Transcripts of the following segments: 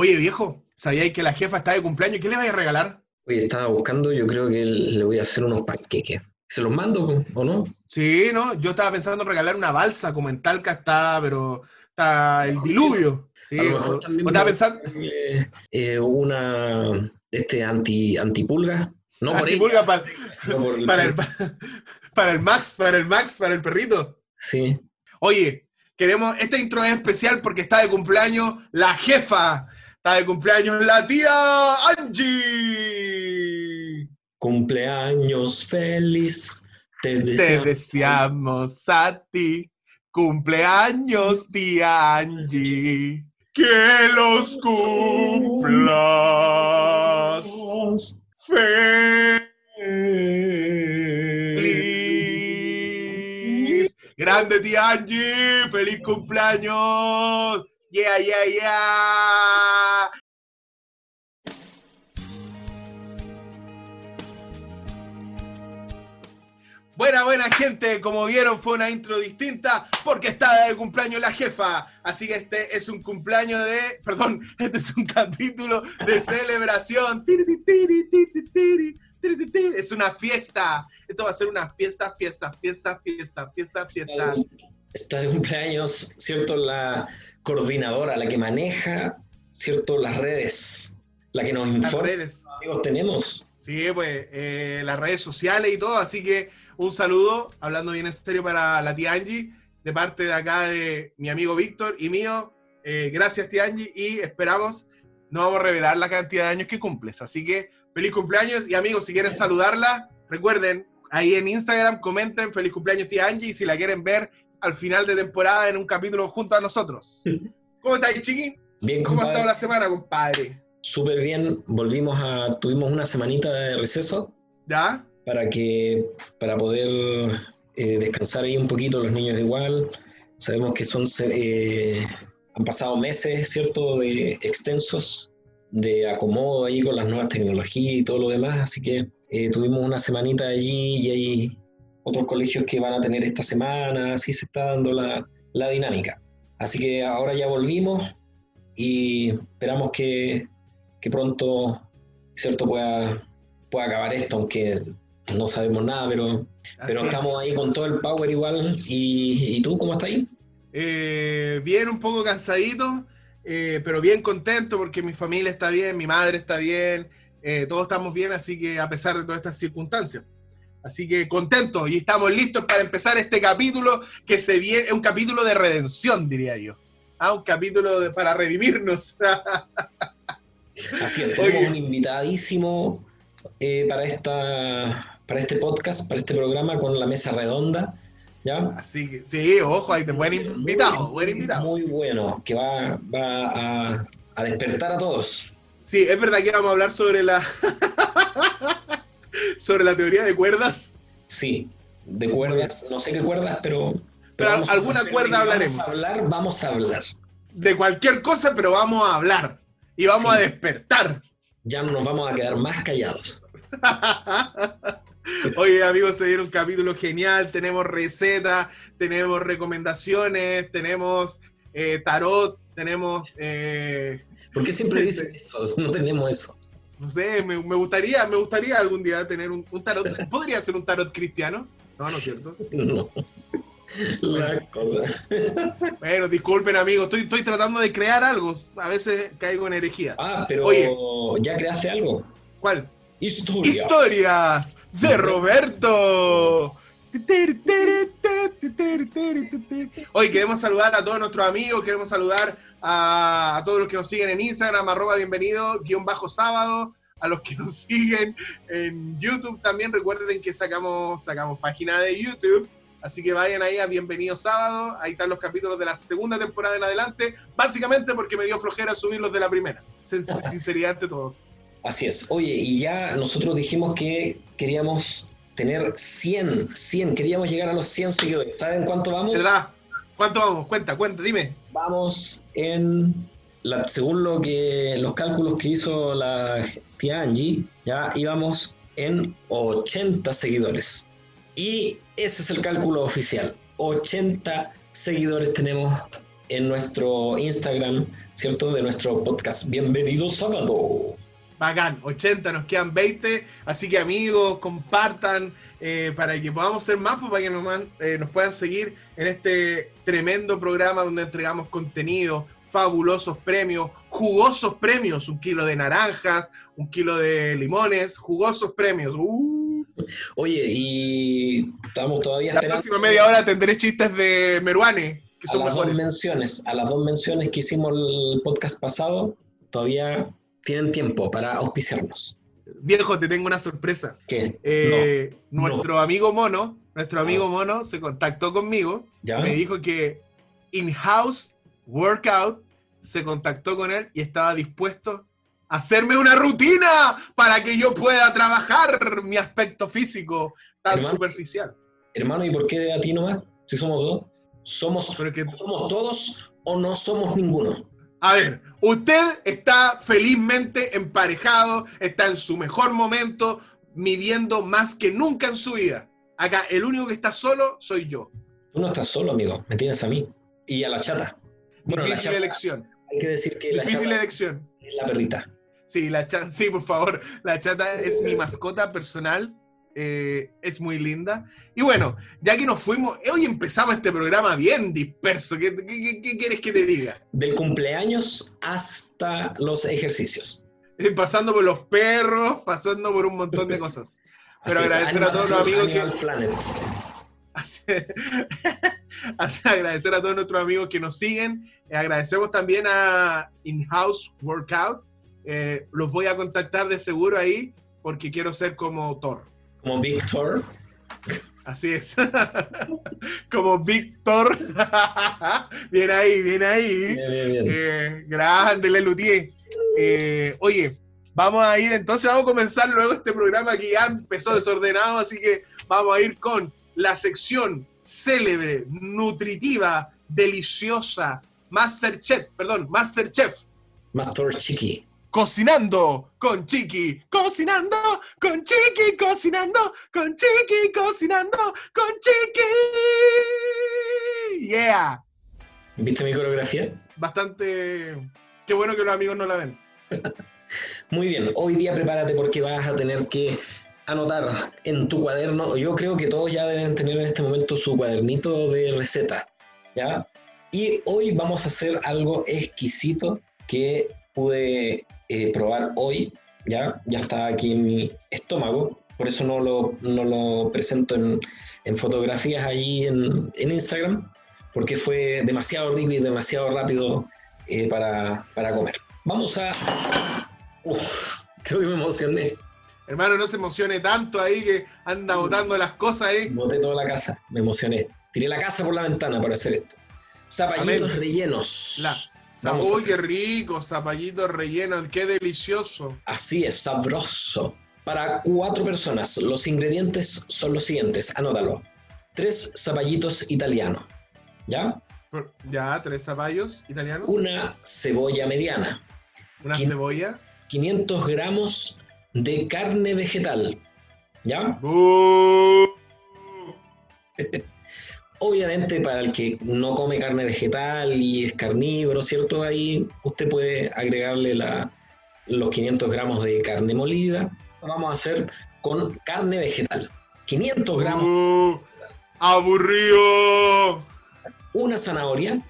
Oye, viejo, ¿sabíais que la jefa está de cumpleaños? ¿Qué le vais a regalar? Oye, estaba buscando, yo creo que le voy a hacer unos panqueques. ¿Se los mando o no? Sí, no, yo estaba pensando en regalar una balsa, como en Talca está, pero está el diluvio. Sí, o, estaba pensando... Eh, una, este, anti, antipulga. No antipulga para, para, el, para el Max, para el Max, para el perrito. Sí. Oye, queremos, esta intro es especial porque está de cumpleaños la jefa, está de cumpleaños la tía Angie. Cumpleaños feliz, te deseamos, a ti. Cumpleaños, tía Angie. Que los cumplas. Feliz. Grande tía Angie. Feliz cumpleaños. Yeah, yeah, yeah. Buena, buena gente, como vieron fue una intro distinta porque está de cumpleaños la jefa. Así que este es un cumpleaños de, perdón, este es un capítulo de celebración. Es una fiesta. Esto va a ser una fiesta, fiesta, fiesta, fiesta, fiesta, fiesta. Está de cumpleaños, ¿cierto? La coordinadora, la que maneja, ¿cierto? Las redes, la que nos informa. Las redes. Amigos, tenemos. Sí, pues eh, las redes sociales y todo, así que un saludo, hablando bien en serio para la tía Angie, de parte de acá de mi amigo Víctor y mío. Eh, gracias, tía Angie, y esperamos, no vamos a revelar la cantidad de años que cumples. Así que feliz cumpleaños y amigos, si quieren saludarla, recuerden, ahí en Instagram comenten feliz cumpleaños, tía Angie, y si la quieren ver al final de temporada en un capítulo junto a nosotros. ¿Cómo estáis, chiqui? Bien, ¿Cómo ha estado la semana, compadre? Súper bien, volvimos a, tuvimos una semanita de receso. ¿Ya? para, que, para poder eh, descansar ahí un poquito los niños igual. Sabemos que son, eh, han pasado meses, ¿cierto?, de extensos, de acomodo ahí con las nuevas tecnologías y todo lo demás, así que eh, tuvimos una semanita allí y hay otros colegios que van a tener esta semana, así se está dando la, la dinámica. Así que ahora ya volvimos y esperamos que, que pronto, ¿cierto?, pueda, pueda acabar esto, aunque no sabemos nada, pero, pero estamos ahí con todo el power igual. ¿Y, tú cómo estás ahí? Eh, bien, un poco cansadito, eh, pero bien contento porque mi familia está bien, mi madre está bien, eh, todos estamos bien, así que a pesar de todas estas circunstancias. Así que contento y estamos listos para empezar este capítulo que se viene, es un capítulo de redención, diría yo. Ah, un capítulo para redimirnos. Así es, tenemos un invitadísimo para esta para este podcast, para este programa con la mesa redonda. ¿ya? Así que, sí, ojo, hay buen invitado, buen invitado. Muy bueno, que va, va a, despertar a todos. Sí, es verdad que vamos a hablar sobre la sobre la teoría de cuerdas. Sí, de cuerdas, no sé qué cuerdas, pero... Pero, alguna cuerda hablaremos. Vamos a hablar, vamos a hablar. De cualquier cosa, pero vamos a hablar. Y vamos a despertar. Ya no nos vamos a quedar más callados. Oye, amigos, se viene un capítulo genial. Tenemos recetas, tenemos recomendaciones, tenemos eh, tarot, tenemos. Eh, ¿Por qué siempre dicen eso? No tenemos eso. No sé, me, gustaría, me gustaría algún día tener un, tarot. ¿Podría ser un tarot cristiano? No, no es cierto. No. La cosa. Bueno, disculpen, amigos, estoy, estoy tratando de crear algo. A veces caigo en herejías. Ah, pero Oye, ¿ya creaste algo? ¿Cuál? Historias, de Roberto. Hoy queremos saludar a todos nuestros amigos, queremos saludar a, todos los que nos siguen en Instagram, arroba bienvenido, guion bajo sábado, a los que nos siguen en YouTube también, recuerden que sacamos, sacamos página de YouTube, así que vayan ahí a Bienvenido Sábado, ahí están los capítulos de la segunda temporada en adelante, básicamente porque me dio flojera subirlos de la primera, sinceridad ante todo. Así es. Oye, y ya nosotros dijimos que queríamos tener 100, 100, queríamos llegar a los 100 seguidores. ¿Saben cuánto vamos? ¿Verdad? ¿Cuánto vamos? Cuenta, cuenta, dime. Vamos en, según lo que los cálculos que hizo la tía Angie, ya íbamos en 80 seguidores. Y ese es el cálculo oficial. 80 seguidores tenemos en nuestro Instagram ¿cierto? De nuestro podcast. Bienvenido sábado. Bacán, 80, nos quedan 20, así que amigos, compartan eh, para que podamos ser más, pues, para que nos, eh, nos puedan seguir en este tremendo programa donde entregamos contenido, fabulosos premios, jugosos premios, un kilo de naranjas, un kilo de limones, jugosos premios. Uh. Oye, y estamos todavía... La próxima media hora tendré chistes de Meruane, que son a las Dos menciones, a las dos menciones que hicimos el podcast pasado, todavía tienen tiempo para auspiciarnos. Viejo, te tengo una sorpresa. ¿Qué? Eh, nuestro amigo Mono, nuestro amigo ah. Mono se contactó conmigo, me dijo que in-house workout se contactó con él y estaba dispuesto a hacerme una rutina para que yo pueda trabajar mi aspecto físico tan superficial. Hermano, ¿y por qué a ti nomás? Si somos dos. ¿Somos, ¿Somos todos o no somos ninguno? A ver, usted está felizmente emparejado, está en su mejor momento, midiendo más que nunca en su vida. Acá, el único que está solo soy yo. Tú no estás solo, amigo, me tienes a mí y a la chata. Difícil elección. Hay que decir que Difícil elección. Es la perrita. Sí, la chata, sí, por favor. La chata es mi mascota personal eh, es muy linda. Y bueno, ya que nos fuimos, hoy empezamos este programa bien disperso. ¿Qué, quieres que te diga? Del cumpleaños hasta los ejercicios. Eh, pasando por los perros, pasando por un montón de cosas. Pero agradecer a todos los amigos que... agradecer a todos nuestros amigos que nos siguen. Eh, agradecemos también a In-House Workout. los voy a contactar de seguro ahí porque quiero ser como Thor. Como Víctor. Así es. Como Víctor. bien ahí, bien ahí. Bien, bien, eh, grande, Lelutier. Eh, oye, vamos a ir, entonces vamos a comenzar luego este programa que ya empezó desordenado, así que vamos a ir con la sección célebre, nutritiva, deliciosa, Masterchef, perdón, Masterchef. Master Chiqui. Cocinando con Chiqui, cocinando con Chiqui, cocinando con Chiqui, cocinando con Chiqui. Yeah. ¿Viste mi coreografía? Bastante. Qué bueno que los amigos no la ven. Muy bien, hoy día prepárate porque vas a tener que anotar en tu cuaderno. Yo creo que todos ya deben tener en este momento su cuadernito de receta, ¿ya? Y hoy vamos a hacer algo exquisito que pude eh, probar hoy, ya, ya está aquí en mi estómago, por eso no lo, no lo presento en, en, fotografías allí en, en, Instagram, porque fue demasiado rico y demasiado rápido eh, para, para, comer. Vamos a... Uf, creo que me emocioné. Hermano, no se emocione tanto ahí que anda botando las cosas ahí. Boté toda la casa, me emocioné. Tiré la casa por la ventana para hacer esto. Zapallitos rellenos. La, Uy, qué rico, zapallitos rellenos, qué delicioso. Así es, sabroso. Para cuatro personas, los ingredientes son los siguientes, anótalo. Tres zapallitos italianos, ¿ya? Ya, tres zapallos italianos. Una cebolla mediana. Una cebolla. 500 gramos de carne vegetal, ¿ya? Obviamente para el que no come carne vegetal y es carnívoro, ¿cierto? Ahí usted puede agregarle la, los 500 gramos de carne molida. Lo vamos a hacer con carne vegetal. 500 gramos. Uh, ¡Aburrido! Una zanahoria,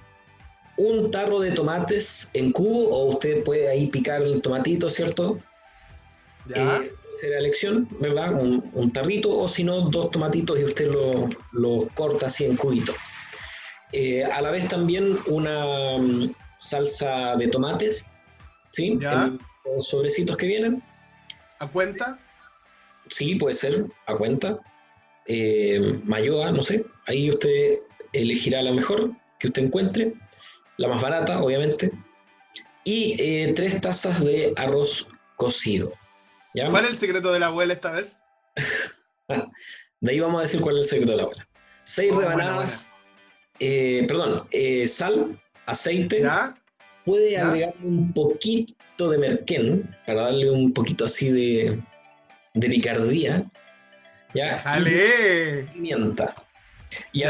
un tarro de tomates en cubo, o usted puede ahí picar el tomatito, ¿cierto? Ya. Eh, la elección, ¿verdad? Un, tarrito o si no, dos tomatitos y usted lo, corta así en cubitos. Eh, a la vez también una mm, salsa de tomates, ¿sí? los sobrecitos que vienen. ¿A cuenta? Sí, puede ser, a cuenta. Eh, mayoa, no sé, ahí usted elegirá la mejor que usted encuentre, la más barata, obviamente. Y eh, tres tazas de arroz cocido. ¿Cuál es el secreto de la abuela esta vez? de ahí vamos a decir cuál es el secreto de la abuela. Seis oh, rebanadas, eh, perdón, eh, sal, aceite. Puede agregarle un poquito de merquén para darle un poquito así de, de picardía. ¿ya? Y pimienta. Y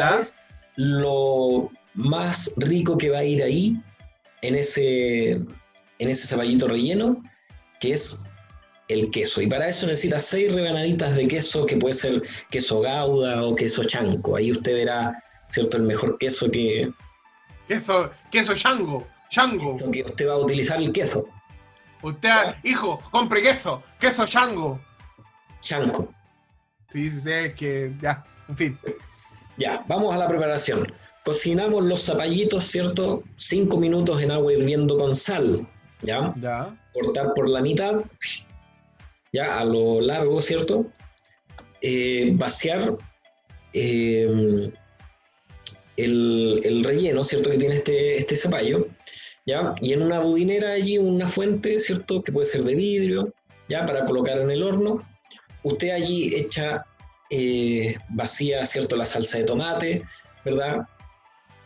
lo más rico que va a ir ahí en ese, en ese zapallito relleno, que es el queso. Y para eso necesita seis rebanaditas de queso, que puede ser queso gauda o queso chanco. Ahí usted verá, ¿cierto?, el mejor queso que... Queso, queso chango, chango. que usted va a utilizar el queso. Usted, hijo, compre queso, queso chango. Chanco. Sí, sí, sí, es que ya, en fin. Ya, vamos a la preparación. Cocinamos los zapallitos, ¿cierto? Cinco minutos en agua hirviendo con sal, ¿ya? Ya. Cortar por la mitad, ya a lo largo, ¿cierto? Eh, vaciar eh, el, relleno, ¿cierto? Que tiene este, este zapallo, ¿ya? Y en una budinera allí, una fuente, ¿cierto? Que puede ser de vidrio, ¿ya? Para colocar en el horno. Usted allí echa, eh, vacía, ¿cierto? La salsa de tomate, ¿verdad?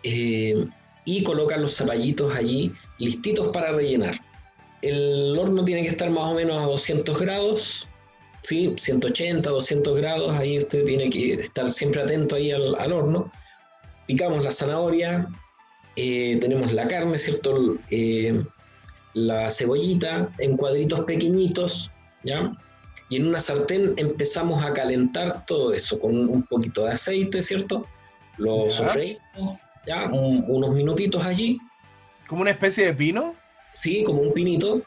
y coloca los zapallitos allí listitos para rellenar el horno tiene que estar más o menos a 200 grados, ¿sí? 180, 200 grados, ahí usted tiene que estar siempre atento ahí al, horno. Picamos la zanahoria, eh, tenemos la carne, ¿cierto? Eh, la cebollita en cuadritos pequeñitos, ¿ya? Y en una sartén empezamos a calentar todo eso con un poquito de aceite, ¿cierto? Lo sofreímos, ¿ya? unos minutitos allí. ¿Como una especie de pino? Sí, como un pinito.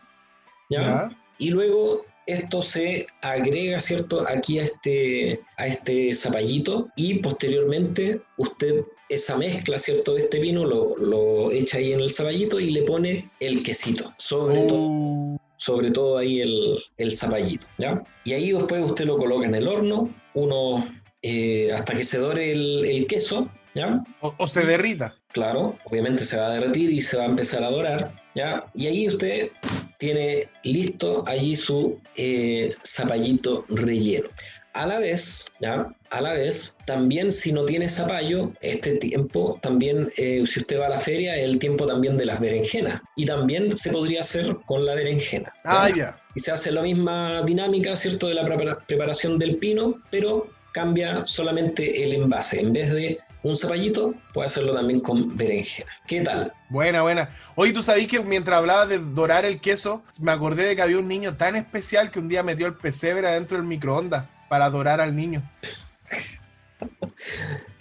¿ya? Y luego esto se agrega, ¿cierto?, aquí a este, a este zapallito y posteriormente usted esa mezcla, ¿cierto?, de este vino lo, lo echa ahí en el zapallito y le pone el quesito, sobre, todo, sobre todo ahí el, el zapallito, ¿ya? Y ahí después usted lo coloca en el horno, uno, eh, hasta que se dore el, el queso, ¿ya? o se derrita. Claro, obviamente se va a derretir y se va a empezar a dorar, ¿ya? Y ahí usted tiene listo allí su eh, zapallito relleno. A la vez, ¿ya? A la vez, también si no tiene zapallo, este tiempo también, eh, si usted va a la feria, es el tiempo también de las berenjenas. Y también se podría hacer con la berenjena. Ah, ya. Y se hace la misma dinámica, ¿cierto? De la preparación del pino, pero cambia solamente el envase. En vez de un zapallito, puede hacerlo también con berenjena. ¿Qué tal? Buena, buena. Oye, tú sabías que mientras hablaba de dorar el queso, me acordé de que había un niño tan especial que un día metió el pesebre adentro del microondas para adorar al niño.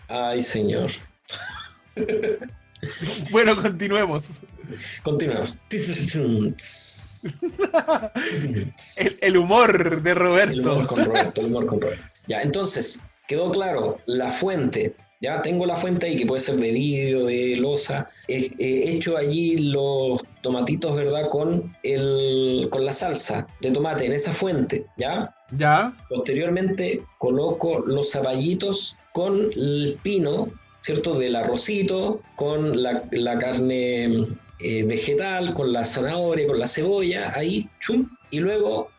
Ay, señor. bueno, continuemos. Continuemos. el, humor de Roberto. El humor con Roberto, el humor con Roberto. Ya, entonces, quedó claro, la fuente ya tengo la fuente ahí, que puede ser de vidrio, de losa. He, hecho allí los tomatitos, ¿verdad? Con, el, con la salsa de tomate en esa fuente, ¿ya? Ya. Posteriormente coloco los zapallitos con el pino, ¿cierto? Del arrocito, con la, carne eh, vegetal, con la zanahoria, con la cebolla, ahí, chum. Y luego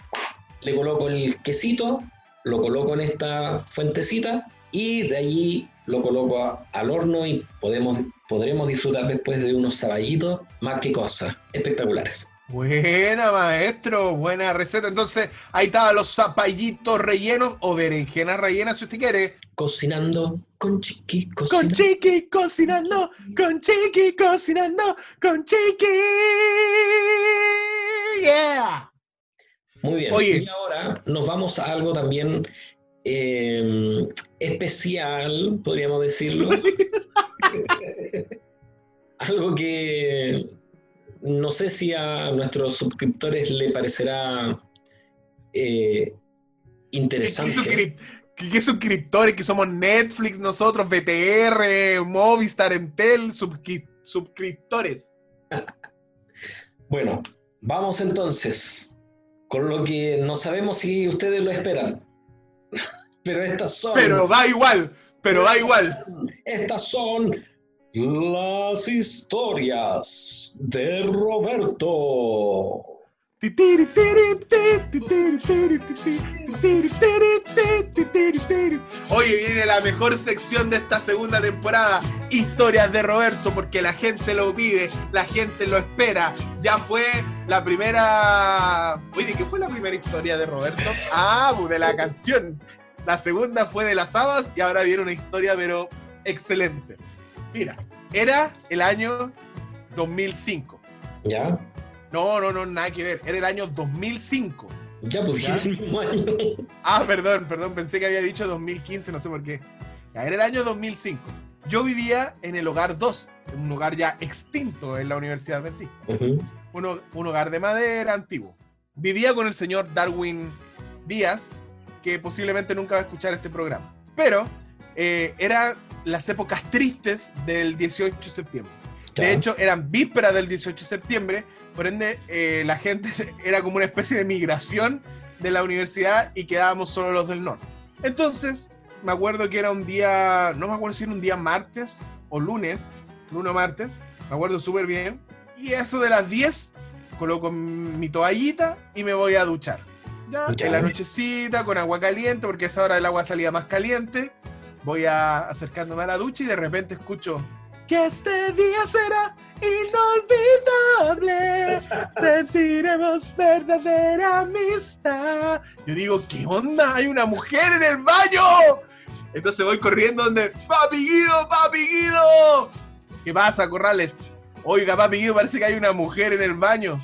le coloco el quesito, lo coloco en esta fuentecita y de allí lo coloco al horno y podemos, podremos disfrutar después de unos saballitos más que cosas espectaculares. Buena, maestro, buena receta. Entonces, ahí estaban los zapallitos rellenos o berenjenas rellenas, si usted quiere. Cocinando con Chiqui, cocinando. Con Chiqui, cocinando, con Chiqui, cocinando, con Chiqui. Yeah. Muy bien. Oye. Y ahora nos vamos a algo también eh, especial, podríamos decirlo. Algo que no sé si a nuestros suscriptores le parecerá eh, interesante. ¿Qué, suscriptores? Que somos Netflix, nosotros, BTR, Movistar, Entel, suscriptores. bueno, vamos entonces con lo que no sabemos si ustedes lo esperan. Pero estas son. Pero va igual, pero va igual. Estas son las historias de Roberto. Oye, viene la mejor sección de esta segunda temporada, historias de Roberto, porque la gente lo pide, la gente lo espera. Ya fue la primera... Oye, ¿qué fue la primera historia de Roberto? Ah, de la canción. La segunda fue de las habas y ahora viene una historia, pero excelente. Mira, era el año 2005 ¿Ya? No, no, no, nada que ver. Era el año 2005. Ya, pues ¿Ya? Ah, perdón, perdón, pensé que había dicho 2015, no sé por qué. Ya, era el año 2005. Yo vivía en el hogar 2, un hogar ya extinto en la Universidad Adventista. Ujú. Un, un hogar de madera antiguo. Vivía con el señor Darwin Díaz, que posiblemente nunca va a escuchar este programa. Pero eh, eran las épocas tristes del 18 de septiembre. De hecho, eran vísperas del 18 de septiembre, por ende, eh, la gente era como una especie de migración de la universidad y quedábamos solo los del norte. Entonces, me acuerdo que era un día, no me acuerdo si era un día martes o lunes, lunes o martes, me acuerdo súper bien. Y eso de las 10, coloco mi toallita y me voy a duchar. Ya, en la nochecita, con agua caliente, porque a esa hora el agua salía más caliente. Voy a, acercándome a la ducha y de repente escucho que este día será inolvidable. Sentiremos verdadera amistad. Yo digo, ¿qué onda? Hay una mujer en el baño. Entonces voy corriendo donde, papi Guido, papi Guido. ¿Qué pasa, Corrales? Oiga, papi Guido, parece que hay una mujer en el baño.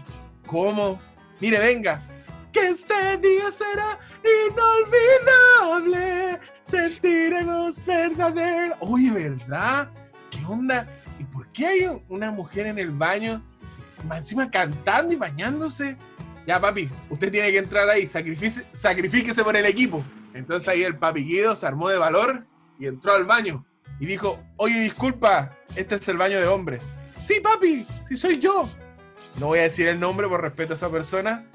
¿Cómo? Mire, venga. Que este día será inolvidable. Sentiremos verdadero. Oye, ¿verdad? ¿Qué onda? ¿Y por qué hay una mujer en el baño? Encima cantando y bañándose. Ya, papi, usted tiene que entrar ahí. Sacrifíquese por el equipo. Entonces ahí el papi Guido se armó de valor y entró al baño. Y dijo, oye, disculpa, este es el baño de hombres. Sí, papi, sí soy yo. No voy a decir el nombre por respeto a esa persona.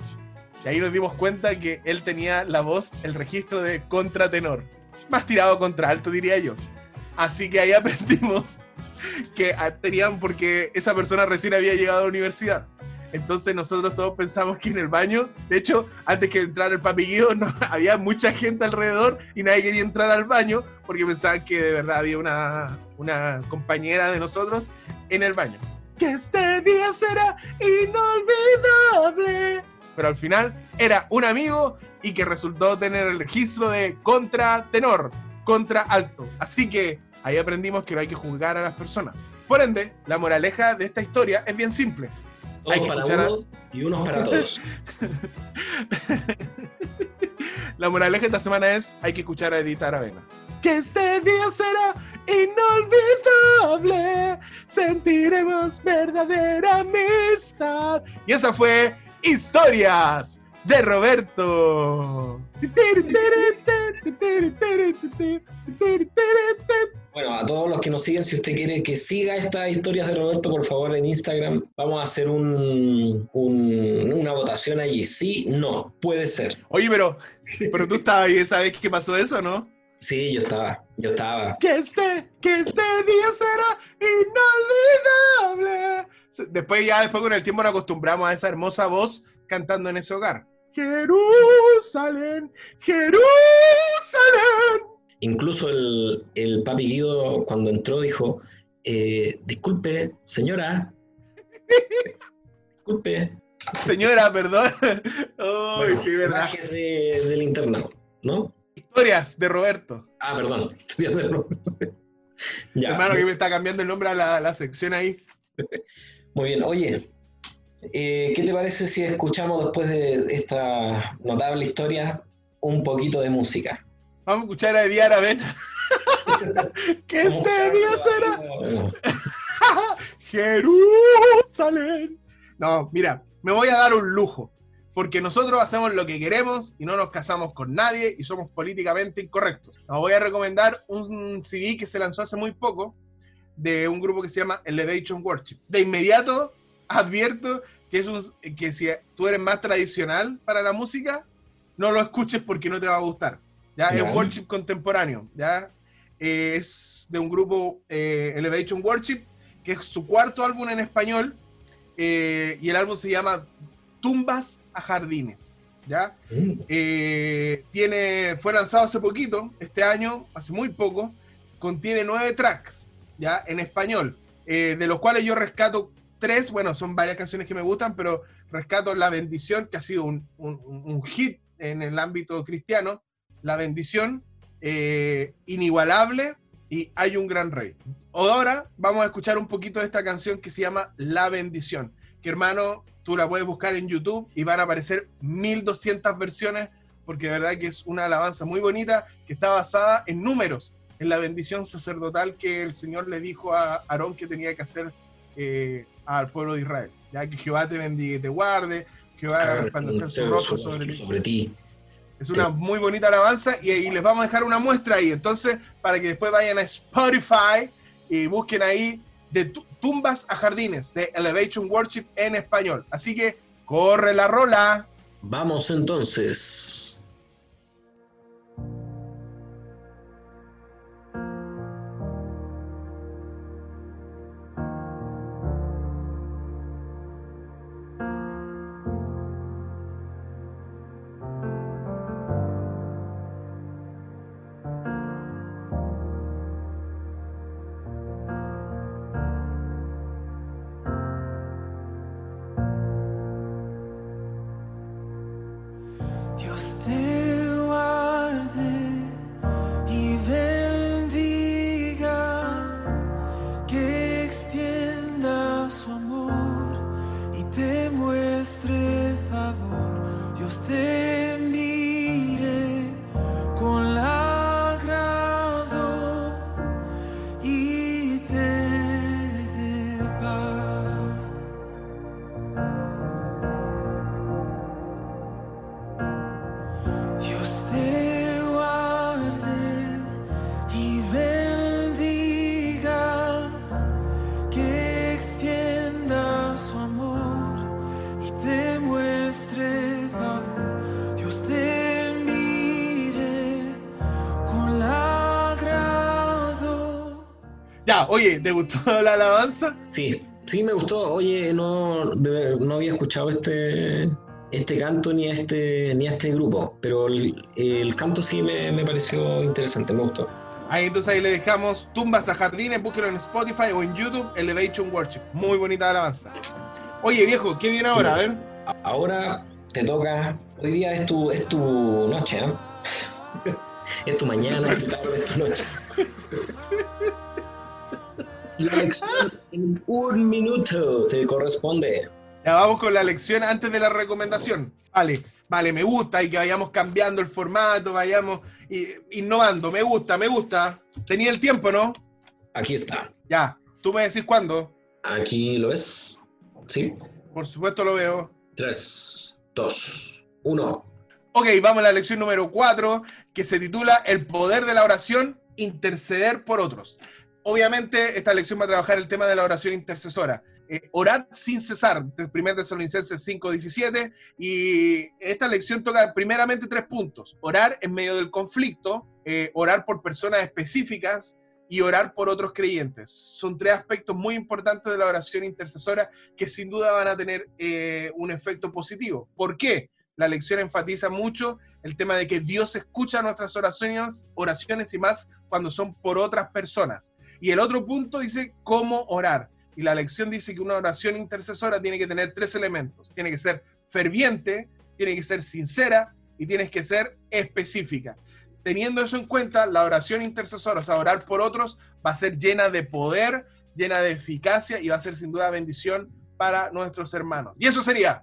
Y ahí nos dimos cuenta que él tenía la voz, el registro de contratenor. Más tirado contra alto, diría yo. Así que ahí aprendimos que tenían, porque esa persona recién había llegado a la universidad. Entonces nosotros todos pensamos que en el baño, de hecho, antes que entrara el papi no, había mucha gente alrededor y nadie quería entrar al baño porque pensaban que de verdad había una, una compañera de nosotros en el baño. Que este día será inolvidable. Pero al final era un amigo y que resultó tener el registro de contra tenor, contra alto. Así que ahí aprendimos que no hay que juzgar a las personas. Por ende, la moraleja de esta historia es bien simple. Hay que para escuchar a- uno y unos para todos. La moraleja de esta semana es hay que escuchar a Edith Aravena. Que este día será inolvidable. Sentiremos verdadera amistad. Y esa fue Historias de Roberto. Bueno, a todos los que nos siguen, si usted quiere que siga estas historias de Roberto, por favor, en Instagram, vamos a hacer un, un- una votación allí. Sí, no, puede ser. Oye, pero, pero tú estabas ahí, ¿sabes qué pasó eso, no? Sí, yo estaba, yo estaba. Que este, que este día será inolvidable. Después ya, después con el tiempo nos acostumbramos a esa hermosa voz cantando en ese hogar. Jerusalén, Jerusalén. Incluso el, el papi Guido, cuando entró, dijo: eh, Disculpe, señora. Disculpe. Señora, perdón. Ay, Bueno, sí, verdad. imágenes de- del internado, ¿no? Historias de Roberto. Ah, perdón. Historias de Roberto. ya. Hermano, que me está cambiando el nombre a la, la sección ahí. Muy bien, oye, eh, ¿qué te parece si escuchamos después de esta notable historia un poquito de música? Vamos a escuchar a Eddie Aravena. que este día será Jerusalén. No, mira, me voy a dar un lujo. Porque nosotros hacemos lo que queremos y no nos casamos con nadie y somos políticamente incorrectos. Os voy a recomendar un CD que se lanzó hace muy poco de un grupo que se llama Elevation Worship. De inmediato advierto que, es un, que si tú eres más tradicional para la música, no lo escuches porque no te va a gustar. ¿ya? Es worship contemporáneo. ¿ya? Eh, es de un grupo eh, Elevation Worship, que es su cuarto álbum en español. eh, y el álbum se llama Tumbas a Jardines. ¿ya? mm, Eh, tiene, fue lanzado hace poquito, este año, hace muy poco. Contiene nueve tracks, ya en español, eh, de los cuales yo rescato tres. Bueno, son varias canciones que me gustan, pero rescato La Bendición, que ha sido un, un- un hit en el ámbito cristiano. La Bendición, eh, Inigualable y Hay un Gran Rey. Ahora vamos a escuchar un poquito de esta canción que se llama La Bendición. que hermano, tú la puedes buscar en YouTube y van a aparecer 1200 versiones, porque de verdad que es una alabanza muy bonita que está basada en números, en la bendición sacerdotal que el Señor le dijo a Aarón que tenía que hacer eh, al pueblo de Israel. Ya que Jehová te bendiga y te guarde, Jehová haga resplandecer su rostro sobre, sobre ti. Es una muy bonita alabanza y, y, les vamos a dejar una muestra ahí. Entonces, para que después vayan a Spotify y busquen ahí de tumbas a jardines de Elevation Worship en español. Así que corre la rola. Vamos entonces. Oye, ¿te gustó la alabanza? Sí, sí me gustó. Oye, no, no había escuchado este, este canto ni a este, ni a este grupo, pero el, canto sí me, me, pareció interesante, me gustó. Ahí entonces ahí le dejamos Tumbas a Jardines, búsquelo en Spotify o en YouTube, Elevation Worship. Muy bonita alabanza. Oye, viejo, ¿qué viene ahora? A ver. Ahora te toca, hoy día es tu, es tu noche, ¿eh? es tu mañana, es tu tarde, es tu noche. La lección en un minuto te corresponde. Ya vamos con la lección antes de la recomendación. Vale, vale, me gusta y que vayamos cambiando el formato, vayamos innovando. Me gusta, me gusta. Tenía el tiempo, ¿no? Aquí está. Ya, ¿tú me decís cuándo? Aquí lo ves. Sí. Por supuesto lo veo. Tres, dos, uno. Ok, vamos a la lección número cuatro, que se titula El poder de la oración, interceder por otros. Obviamente, esta lección va a trabajar el tema de la oración intercesora. Eh, sin cesar, 1 Tesalonicenses 5:17, y esta lección toca primeramente tres puntos. Orar en medio del conflicto, eh, orar por personas específicas y orar por otros creyentes. Son tres aspectos muy importantes de la oración intercesora que sin duda van a tener eh, un efecto positivo. ¿Por qué? La lección enfatiza mucho el tema de que Dios escucha nuestras oraciones, oraciones y más cuando son por otras personas. Y el otro punto dice cómo orar. Y la lección dice que una oración intercesora tiene que tener tres elementos. Tiene que ser ferviente, tiene que ser sincera y tiene que ser específica. Teniendo eso en cuenta, la oración intercesora, o sea, orar por otros, va a ser llena de poder, llena de eficacia y va a ser sin duda bendición para nuestros hermanos. Y eso sería.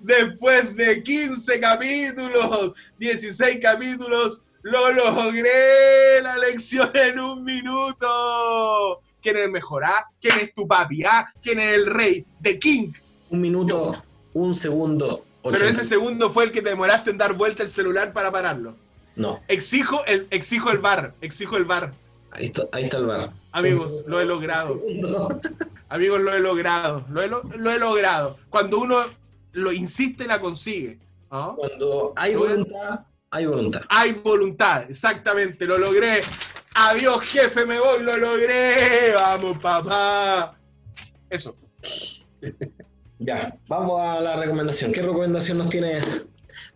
Después de 15 capítulos, 16 capítulos, ¡Lo logré! La lección en un minuto. ¿Quién es el mejor? Ah? ¿Quién es tu papi? Ah? ¿Quién es el rey? The King. Un minuto, un segundo. Pero ese segundo fue el que te demoraste en dar vuelta el celular para pararlo. No. Exijo el, exijo el bar. Exijo el bar. Ahí está, ahí está el bar. Amigos, lo he logrado. Amigos, lo he logrado. Lo he, lo he logrado. Cuando uno lo insiste, la consigue. Cuando hay voluntad, hay voluntad. Hay voluntad, exactamente, lo logré. Adiós, jefe, me voy, lo logré. Vamos, papá. Eso. Ya, vamos a la recomendación. ¿Qué recomendación nos tiene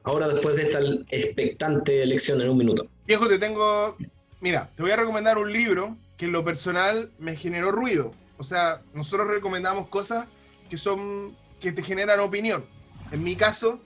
ahora después de esta expectante elección en un minuto? Viejo, te tengo. Mira, te voy a recomendar un libro que en lo personal me generó ruido. O sea, nosotros recomendamos cosas que son que te generan opinión. En mi caso,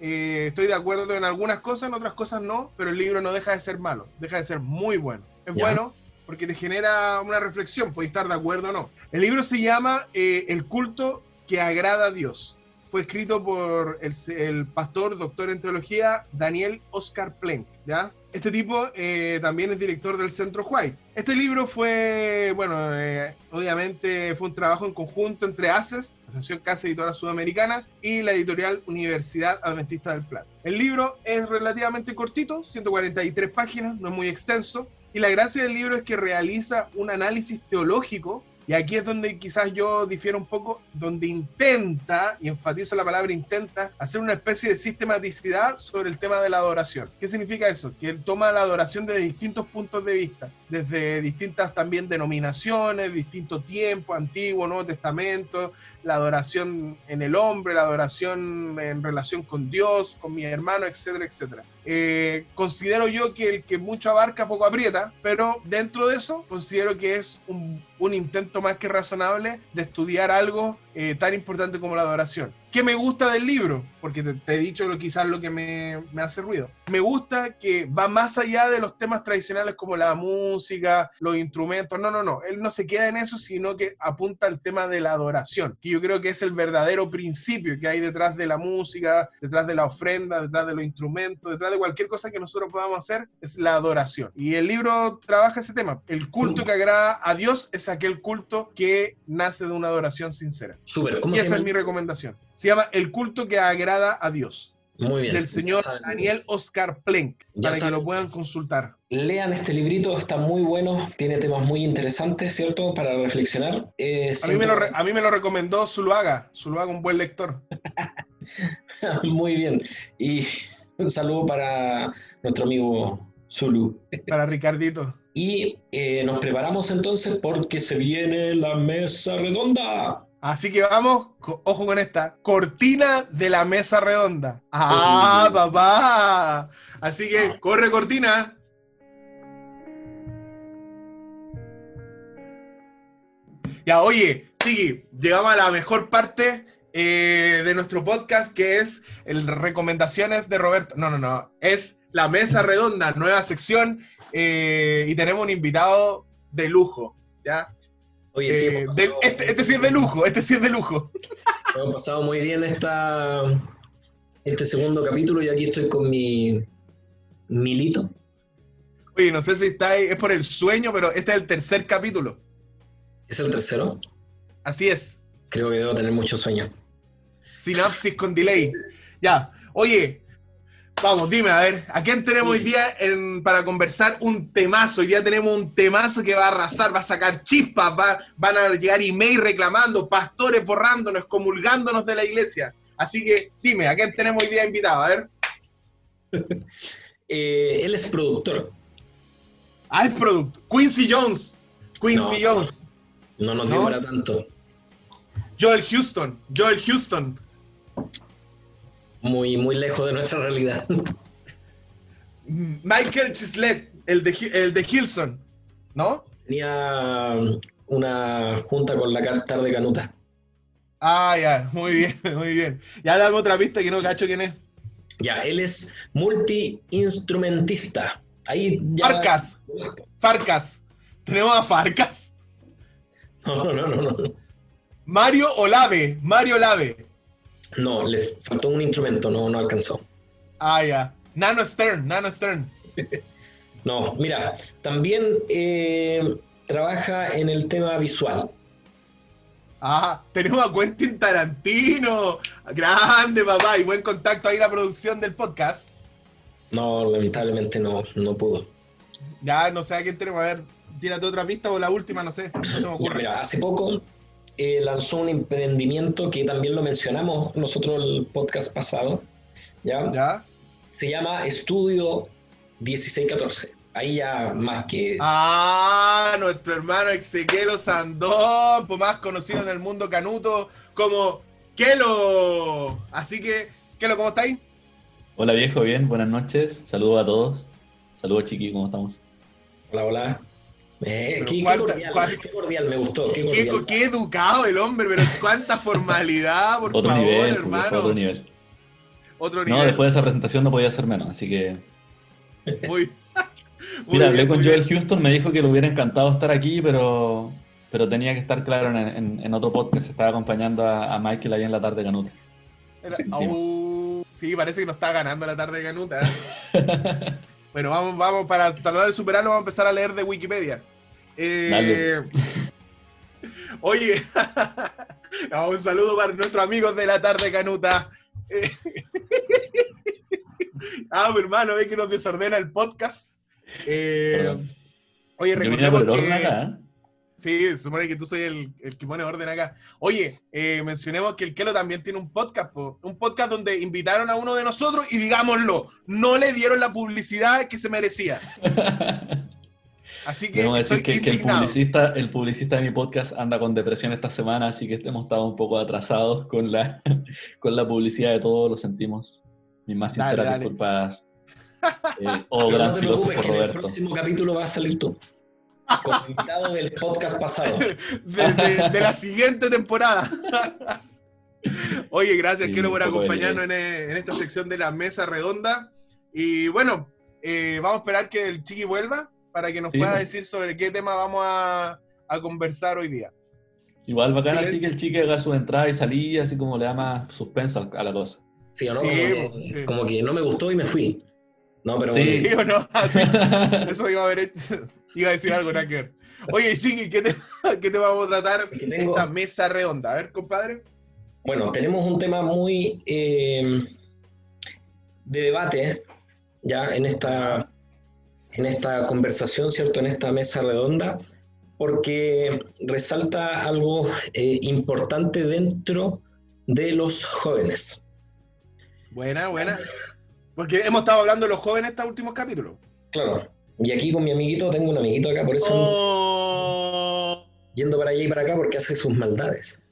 eh, estoy de acuerdo en algunas cosas, en otras cosas no, pero el libro no deja de ser malo, deja de ser muy bueno. Es bueno, porque te genera una reflexión, puedes estar de acuerdo o no. El libro se llama eh, El culto que agrada a Dios. Fue escrito por el, el pastor, doctor en teología, Daniel Oscar Plenk, ¿ya? Este tipo eh, también es director del Centro White. Este libro fue, bueno, eh, obviamente fue un trabajo en conjunto entre ACES, Asociación Casa Editora Sudamericana, y la editorial Universidad Adventista del Plata. El libro es relativamente cortito, 143 páginas, no es muy extenso, y la gracia del libro es que realiza un análisis teológico y aquí es donde quizás yo difiero un poco, donde intenta, y enfatizo la palabra intenta, hacer una especie de sistematicidad sobre el tema de la adoración. ¿Qué significa eso? Que él toma la adoración desde distintos puntos de vista, desde distintas también denominaciones, distinto tiempo, Antiguo, Nuevo Testamento, la adoración en el hombre, la adoración en relación con Dios, con mi hermano, etcétera, etcétera. Eh, considero yo que el que mucho abarca poco aprieta, pero dentro de eso considero que es un, un intento más que razonable de estudiar algo eh, tan importante como la adoración. ¿Qué me gusta del libro? Porque te, te he dicho lo, quizás lo que me, me, hace ruido. Me gusta que va más allá de los temas tradicionales como la música, los instrumentos. No, no, no. Él no se queda en eso, sino que apunta al tema de la adoración, que yo creo que es el verdadero principio que hay detrás de la música, detrás de la ofrenda, detrás de los instrumentos, detrás de cualquier cosa que nosotros podamos hacer, es la adoración. Y el libro trabaja ese tema. El culto que agrada a Dios es aquel culto que nace de una adoración sincera. Súper. y esa es mi recomendación. Se llama El culto que agrada a Dios. Muy bien. Del señor Daniel Oscar Plenk, ya para saben. que lo puedan consultar. Lean este librito, está muy bueno, tiene temas muy interesantes, ¿cierto? Para reflexionar. Eh, a, mí me lo a, mí me lo recomendó Zuluaga, Zuluaga, un buen lector. muy bien. Y un saludo para nuestro amigo Zulu. Para Ricardito. Y eh, nos preparamos entonces porque se viene la mesa redonda. Así que vamos, ojo con esta, cortina de la mesa redonda. ¡Ah, papá! Así que corre cortina. Ya, oye, Chiqui, llegamos a la mejor parte eh, de nuestro podcast, que es el recomendaciones de Roberto. No, no, no, es la mesa redonda, nueva sección, eh, y tenemos un invitado de lujo, ¿ya? Oye, sí, eh, de, este, este, sí es de lujo, este sí es de lujo. Hemos pasado muy bien esta, este segundo capítulo y aquí estoy con mi milito. Oye, no sé si está ahí, es por el sueño, pero este es el tercer capítulo. ¿Es el tercero? Así es. Creo que debo tener mucho sueño. Sinapsis con delay. Ya, oye, Vamos, dime, a ver, ¿a quién tenemos hoy día en, para conversar un temazo? Hoy día tenemos un temazo que va a arrasar, va a sacar chispas, va, van a llegar emails reclamando, pastores borrándonos, comulgándonos de la iglesia. Así que dime, ¿a quién tenemos hoy día invitado? A ver. eh, él es productor. Ah, es productor. Quincy Jones. Quincy no, Jones. No, no nos para tanto. Joel Houston. Joel Houston muy, muy lejos de nuestra realidad. Michael Chislet, el de, el de Hilson, ¿no? Tenía una junta con la tarde canuta. Ah, ya, muy bien, muy bien. Ya dame otra pista que no cacho quién es. Ya, él es multi-instrumentista. Ahí ya... Farcas. Farcas. Tenemos a Farcas. No, no, no, no. Mario Olave. Mario Olave. No, le faltó un instrumento, no, no alcanzó. Ah, ya. Nano Stern, Nano Stern. no, mira, también eh, trabaja en el tema visual. Ah, tenemos a Quentin Tarantino. Grande, papá, y buen contacto ahí la producción del podcast. No, lamentablemente no, no pudo. Ya, no sé a quién tenemos. A ver, tírate otra pista o la última, no sé. No se me ocurre. Ya, mira, hace poco eh, lanzó un emprendimiento que también lo mencionamos nosotros el podcast pasado. ¿ya? ¿Ya? Se llama Estudio 1614. Ahí ya más que. Ah, nuestro hermano Ezequiel Sandón, pues más conocido en el mundo canuto como Kelo. Así que, Kelo, ¿cómo estáis? Hola viejo, bien, buenas noches. Saludos a todos. Saludos chiqui, ¿cómo estamos? Hola, hola. Eh, qué, cuánta, qué, cordial, cuánta, qué, cordial, me gustó. Qué, qué, qué, educado el hombre, pero cuánta formalidad, por otro favor, nivel, hermano. Otro nivel. Otro nivel. No, después de esa presentación no podía ser menos, así que. Muy, Mira, hablé con Joel Houston, me dijo que le hubiera encantado estar aquí, pero, pero tenía que estar claro en, en, otro podcast. Estaba acompañando a, Michael ahí en la tarde Canuta. sí, parece que no está ganando la tarde Canuta. bueno, vamos, vamos, para tratar de superarlo, vamos a empezar a leer de Wikipedia. Eh, oye, un saludo para nuestros amigos de la tarde Canuta. ah, mi hermano, ve que nos desordena el podcast. Eh, oye, recordemos que... Sí, supone que tú soy el, que pone orden acá. Oye, eh, mencionemos que el Kelo también tiene un podcast, un podcast donde invitaron a uno de nosotros y digámoslo, no le dieron la publicidad que se merecía. Así que, estoy que, que, el, publicista, el publicista de mi podcast anda con depresión esta semana, así que hemos estado un poco atrasados con la, con la publicidad de todo, lo sentimos. Mis más sinceras disculpas. Eh, oh, gran filósofo Roberto. el próximo capítulo va a salir tú. Como invitado del podcast pasado. De, la siguiente temporada. Oye, gracias, quiero por acompañarnos en, en, esta sección de la mesa redonda. Y bueno, eh, vamos a esperar que el Chiqui vuelva para que nos pueda pues. decir sobre qué tema vamos a, a conversar hoy día. Igual bacán así que el Chiqui haga su entrada y salida, así como le da más suspenso a la cosa. Sí, o no, como, que, no me gustó y me fui. No, pero sí. o no? Eso iba a, ver, iba a decir algo, Nacker. Oye, Chiqui, ¿qué te, ¿qué te, vamos a tratar en esta mesa redonda? A ver, compadre. Bueno, tenemos un tema muy eh, de debate ya en esta, en esta conversación, ¿cierto? En esta mesa redonda, porque resalta algo eh, importante dentro de los jóvenes. Buena, buena. Porque hemos estado hablando de los jóvenes estos últimos capítulos. Claro. Y aquí con mi amiguito, tengo un amiguito acá, por eso. Oh. Yendo para allá y para acá porque hace sus maldades.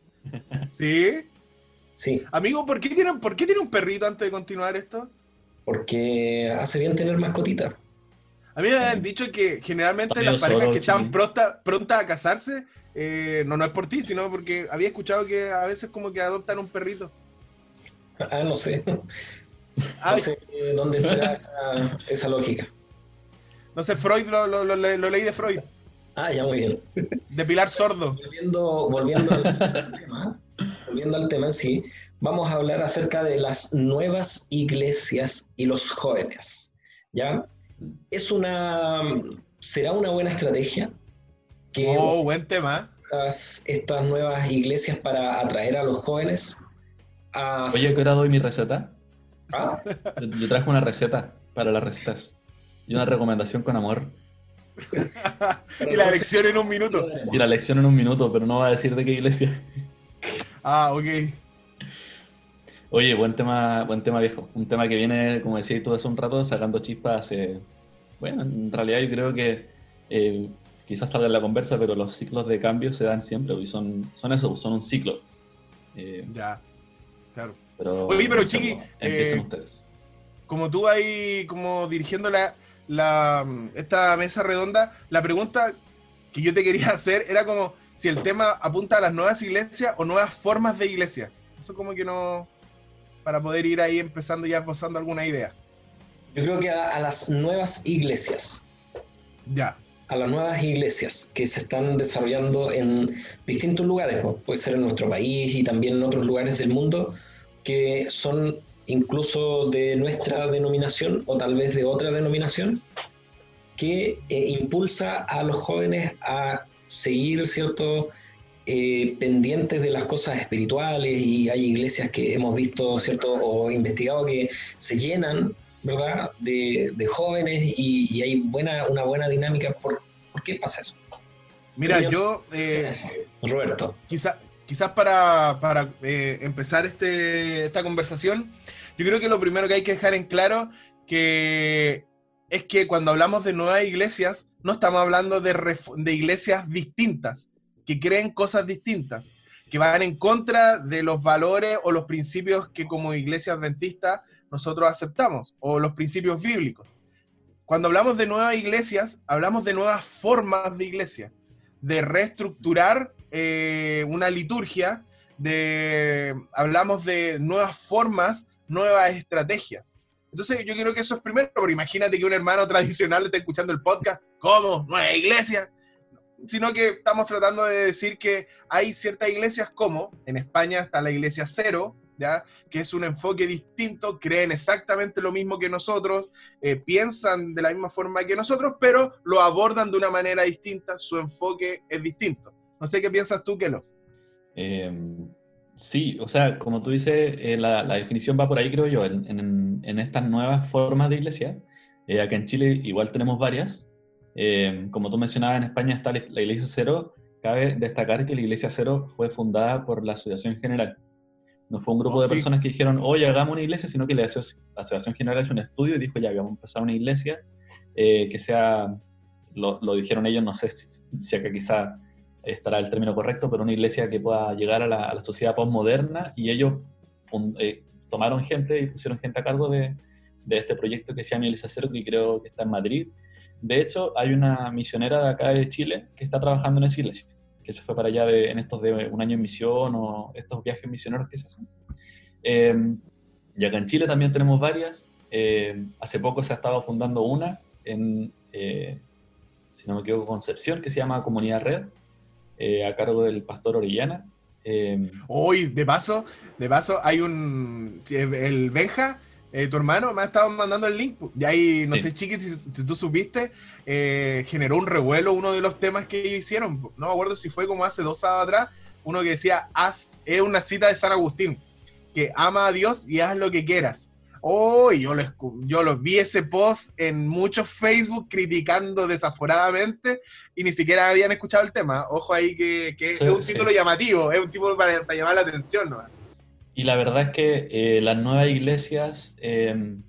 ¿Sí? Sí. Amigo, ¿por qué, tiene, ¿por qué tiene un perrito antes de continuar esto? Porque hace bien tener mascotita. A mí me han dicho que generalmente las parejas que están prontas pronta a casarse, eh, no, no es por ti, sino porque había escuchado que a veces como que adoptan un perrito. Ah, no sé. No sé dónde será esa, lógica. No sé, Freud lo, lo, lo, leí de Freud. Ah, ya muy bien. De Pilar Sordo. Volviendo, volviendo al, tema, volviendo al tema sí, vamos a hablar acerca de las nuevas iglesias y los jóvenes. ¿Ya? Es una. ¿Será una buena estrategia? Que oh, buen tema. estas nuevas iglesias para atraer a los jóvenes Oye, ¿qué hora doy mi receta? ¿Ah? Yo, traje una receta para las recetas. Y una recomendación con amor. y la lección en un minuto. Y la lección en un minuto, pero no va a decir de qué iglesia. Ah, ok. Oye, buen tema, buen tema viejo. Un tema que viene, como decías tú hace un rato, sacando chispas hace... Bueno, en realidad yo creo que eh, quizás salga en la conversa, pero los ciclos de cambio se dan siempre y son, son eso, son un ciclo. Eh, ya. Claro. Pero, Oye, pero Chiqui, eh, como tú ahí, como dirigiendo la, la, esta mesa redonda, la pregunta que yo te quería hacer era como si el tema apunta a las nuevas iglesias o nuevas formas de iglesia. Eso como que no, para poder ir ahí empezando ya esbozando alguna idea. Yo creo que a, a las nuevas iglesias. Ya a las nuevas iglesias que se están desarrollando en distintos lugares, puede ser en nuestro país y también en otros lugares del mundo, que son incluso de nuestra denominación o tal vez de otra denominación, que eh, impulsa a los jóvenes a seguir, ¿cierto?, eh, pendientes de las cosas espirituales y hay iglesias que hemos visto, ¿cierto?, o investigado que se llenan ¿verdad? De, jóvenes y, hay buena, una buena dinámica. ¿Por, qué pasa eso? Mira, yo... Eh, Roberto. Quizás quizás para, para eh, empezar este, esta conversación, yo creo que lo primero que hay que dejar en claro que es que cuando hablamos de nuevas iglesias, no estamos hablando de, iglesias distintas, que creen cosas distintas, que van en contra de los valores o los principios que como iglesia adventista nosotros aceptamos, o los principios bíblicos. Cuando hablamos de nuevas iglesias, hablamos de nuevas formas de iglesia, de reestructurar eh, una liturgia, de, hablamos de nuevas formas, nuevas estrategias. Entonces yo creo que eso es primero, pero imagínate que un hermano tradicional esté escuchando el podcast, ¿cómo? ¿No hay iglesia? Sino que estamos tratando de decir que hay ciertas iglesias como, en España está la iglesia cero, ¿Ya? que es un enfoque distinto, creen exactamente lo mismo que nosotros, eh, piensan de la misma forma que nosotros, pero lo abordan de una manera distinta, su enfoque es distinto. No sé qué piensas tú, Kelo. Eh, Sí, o sea, como tú dices, eh, la, definición va por ahí, creo yo, en, estas nuevas formas de iglesia. Eh, acá en Chile igual tenemos varias. Eh, como tú mencionabas, en España está la Iglesia Cero. Cabe destacar que la Iglesia Cero fue fundada por la Asociación General. No fue un grupo oh, de personas que dijeron, oye, hagamos una iglesia, sino que la Asociación General hizo un estudio y dijo, ya, vamos a empezar una iglesia que sea, lo, lo, dijeron ellos, no sé si, si acá quizá estará el término correcto, pero una iglesia que pueda llegar a la, sociedad postmoderna y ellos eh, tomaron gente y pusieron gente a cargo de, de, este proyecto que se llama Iglesia Cero, que creo que está en Madrid. De hecho, hay una misionera de acá de Chile que está trabajando en esa iglesia, que se fue para allá de, en estos de un año en misión o estos viajes misioneros que se hacen. Eh, y acá en Chile también tenemos varias. Eh, hace poco se ha estado fundando una en, eh, si no me equivoco, Concepción, que se llama Comunidad Red, eh, a cargo del pastor Orellana. Hoy, em, de paso, de paso, hay un. El Benja, eh, tu hermano, me ha estado mandando el link. Y ahí, no sé, Chiqui, si, tú supiste, eh, generó un revuelo uno de los temas que ellos hicieron. No me acuerdo si fue como hace dos sábados atrás. Uno que decía, haz, es una cita de San Agustín, que ama a Dios y haz lo que quieras. Oh, yo, lo, yo los vi ese post en muchos Facebook criticando desaforadamente y ni siquiera habían escuchado el tema. Ojo ahí que, es un título llamativo, es un título para, llamar la atención. ¿no? Y la verdad es que eh, las nuevas iglesias, em,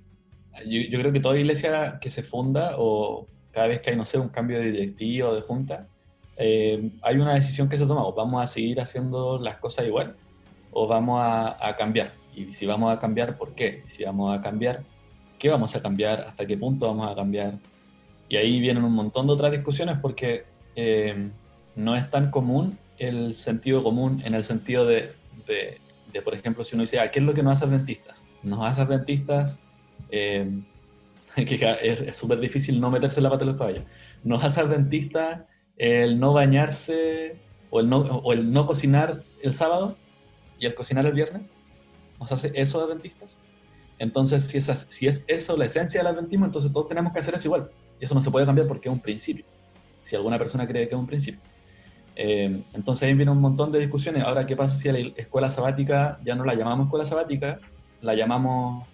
yo, creo que toda iglesia que se funda o cada vez que hay, no sé, un cambio de directivo o de junta, em, hay una decisión que se toma, o vamos a seguir haciendo las cosas igual o vamos a cambiar y si vamos a cambiar, ¿por qué? Si vamos a cambiar, ¿qué vamos a cambiar? ¿Hasta qué punto vamos a cambiar? Y ahí vienen un montón de otras discusiones porque eh, no es tan común el sentido común en el sentido de, de, por ejemplo, si uno dice, ah, ¿qué es lo que nos hace adventistas? Nos hace adventistas, eh, que es súper difícil no meterse en la pata de los caballos, nos hace adventistas el no bañarse o el no, o el no cocinar el sábado y el cocinar el viernes nos hace eso de adventistas. Entonces, si es, si es eso la esencia del adventismo, entonces todos tenemos que hacer eso igual. Y eso no se puede cambiar porque es un principio. Si alguna persona cree que es un principio. Eh, entonces ahí viene un montón de discusiones. Ahora, ¿qué pasa si a la escuela sabática ya no la llamamos escuela sabática? La llamamos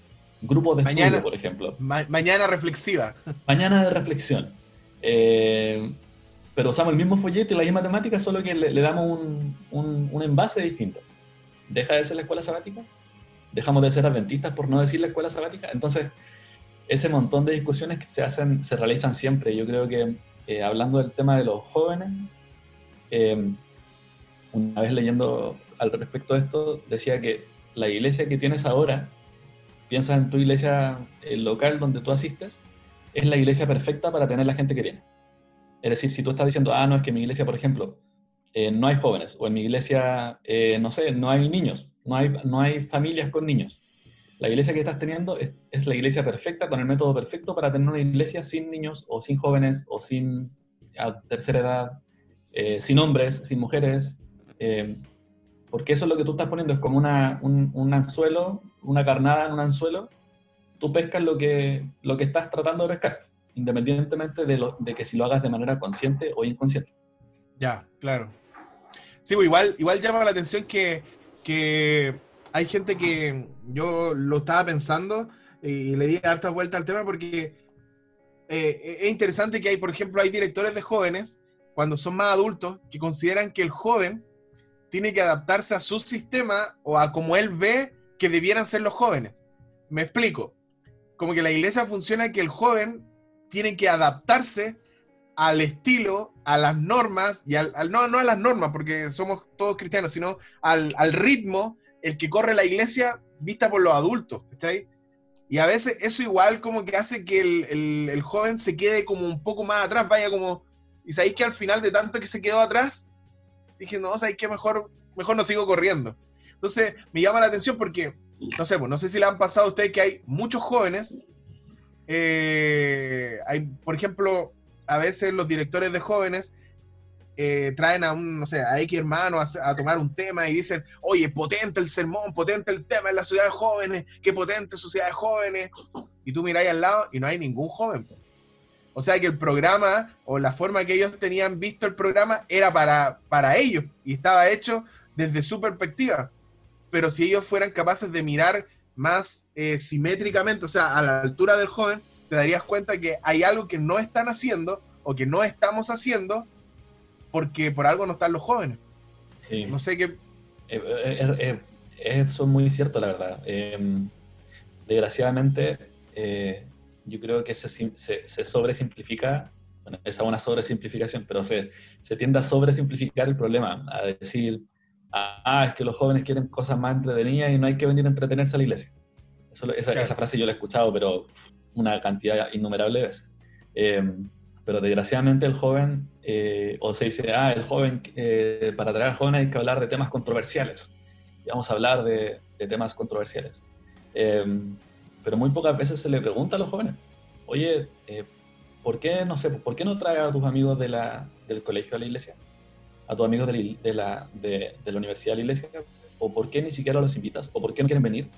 grupo de estudio, por ejemplo. mañana reflexiva. Mañana de reflexión. Eh, pero usamos el mismo folleto y la misma temática, solo que le, damos un, un, un envase distinto. ¿Deja de ser la escuela sabática? Dejamos de ser adventistas por no decir la escuela sabática. Entonces, ese montón de discusiones que se hacen, se realizan siempre. Yo creo que eh, hablando del tema de los jóvenes, eh, una vez leyendo al respecto de esto, decía que la iglesia que tienes ahora, piensa en tu iglesia eh, local donde tú asistes, es la iglesia perfecta para tener la gente que tiene. Es decir, si tú estás diciendo, ah, no, es que mi iglesia, por ejemplo, no hay jóvenes, o en mi iglesia, no sé, no hay niños, no hay, no hay familias con niños. La iglesia que estás teniendo es, la iglesia perfecta, con el método perfecto para tener una iglesia sin niños o sin jóvenes o sin tercera edad, eh, sin hombres, sin mujeres, eh, porque eso es lo que tú estás poniendo, es como una, un, anzuelo, una carnada en un anzuelo, tú pescas lo que, lo que estás tratando de pescar, independientemente de, lo, de que si lo hagas de manera consciente o inconsciente. Ya, claro. Sí, pues igual, igual llama la atención que que hay gente que yo lo estaba pensando y le di harta vuelta al tema porque eh, es interesante que hay, por ejemplo, hay directores de jóvenes, cuando son más adultos, que consideran que el joven tiene que adaptarse a su sistema o a como él ve que debieran ser los jóvenes. Me explico. Como que la iglesia funciona que el joven tiene que adaptarse al estilo, a las normas, y al, no, no a las normas, porque somos todos cristianos, sino al, ritmo, el que corre la iglesia vista por los adultos, ¿cachai? Y a veces eso igual como que hace que el, joven se quede como un poco más atrás, vaya como, y sabéis que al final de tanto que se quedó atrás, dije, no, sabéis que mejor, mejor no sigo corriendo. Entonces me llama la atención porque no sé, pues, no sé si le han pasado a ustedes que hay muchos jóvenes, eh, hay, por ejemplo, a veces los directores de jóvenes eh, traen a un, no sé, a X hermano a, tomar un tema y dicen, oye, potente el sermón, potente el tema en la ciudad de jóvenes, qué potente sociedad de jóvenes. Y tú miráis al lado y no hay ningún joven. O sea que el programa o la forma que ellos tenían visto el programa era para, para ellos y estaba hecho desde su perspectiva. Pero si ellos fueran capaces de mirar más eh, simétricamente, o sea, a la altura del joven, te darías cuenta que hay algo que no están haciendo o que no estamos haciendo porque por algo no están los jóvenes. Sí. No sé qué... Eh, eh, eso es muy cierto, la verdad. Em, desgraciadamente, yo creo que se, se, sobresimplifica, bueno, esa es una sobresimplificación, pero se, se tiende a sobresimplificar el problema, a decir, ah, es que los jóvenes quieren cosas más entretenidas y no hay que venir a entretenerse a la iglesia. esa, frase yo la he escuchado, pero una cantidad innumerable de veces. Em, pero desgraciadamente el joven, eh, o se dice, ah, el joven, eh, para atraer al joven hay que hablar de temas controversiales. Y vamos a hablar de, temas controversiales. Em, pero muy pocas veces se le pregunta a los jóvenes, oye, eh, ¿por qué, no sé, por qué no traes a tus amigos de la, del colegio a la iglesia? a tus amigos de la, de, la, universidad de la iglesia, o por qué ni siquiera los invitas, o por qué no quieren venir.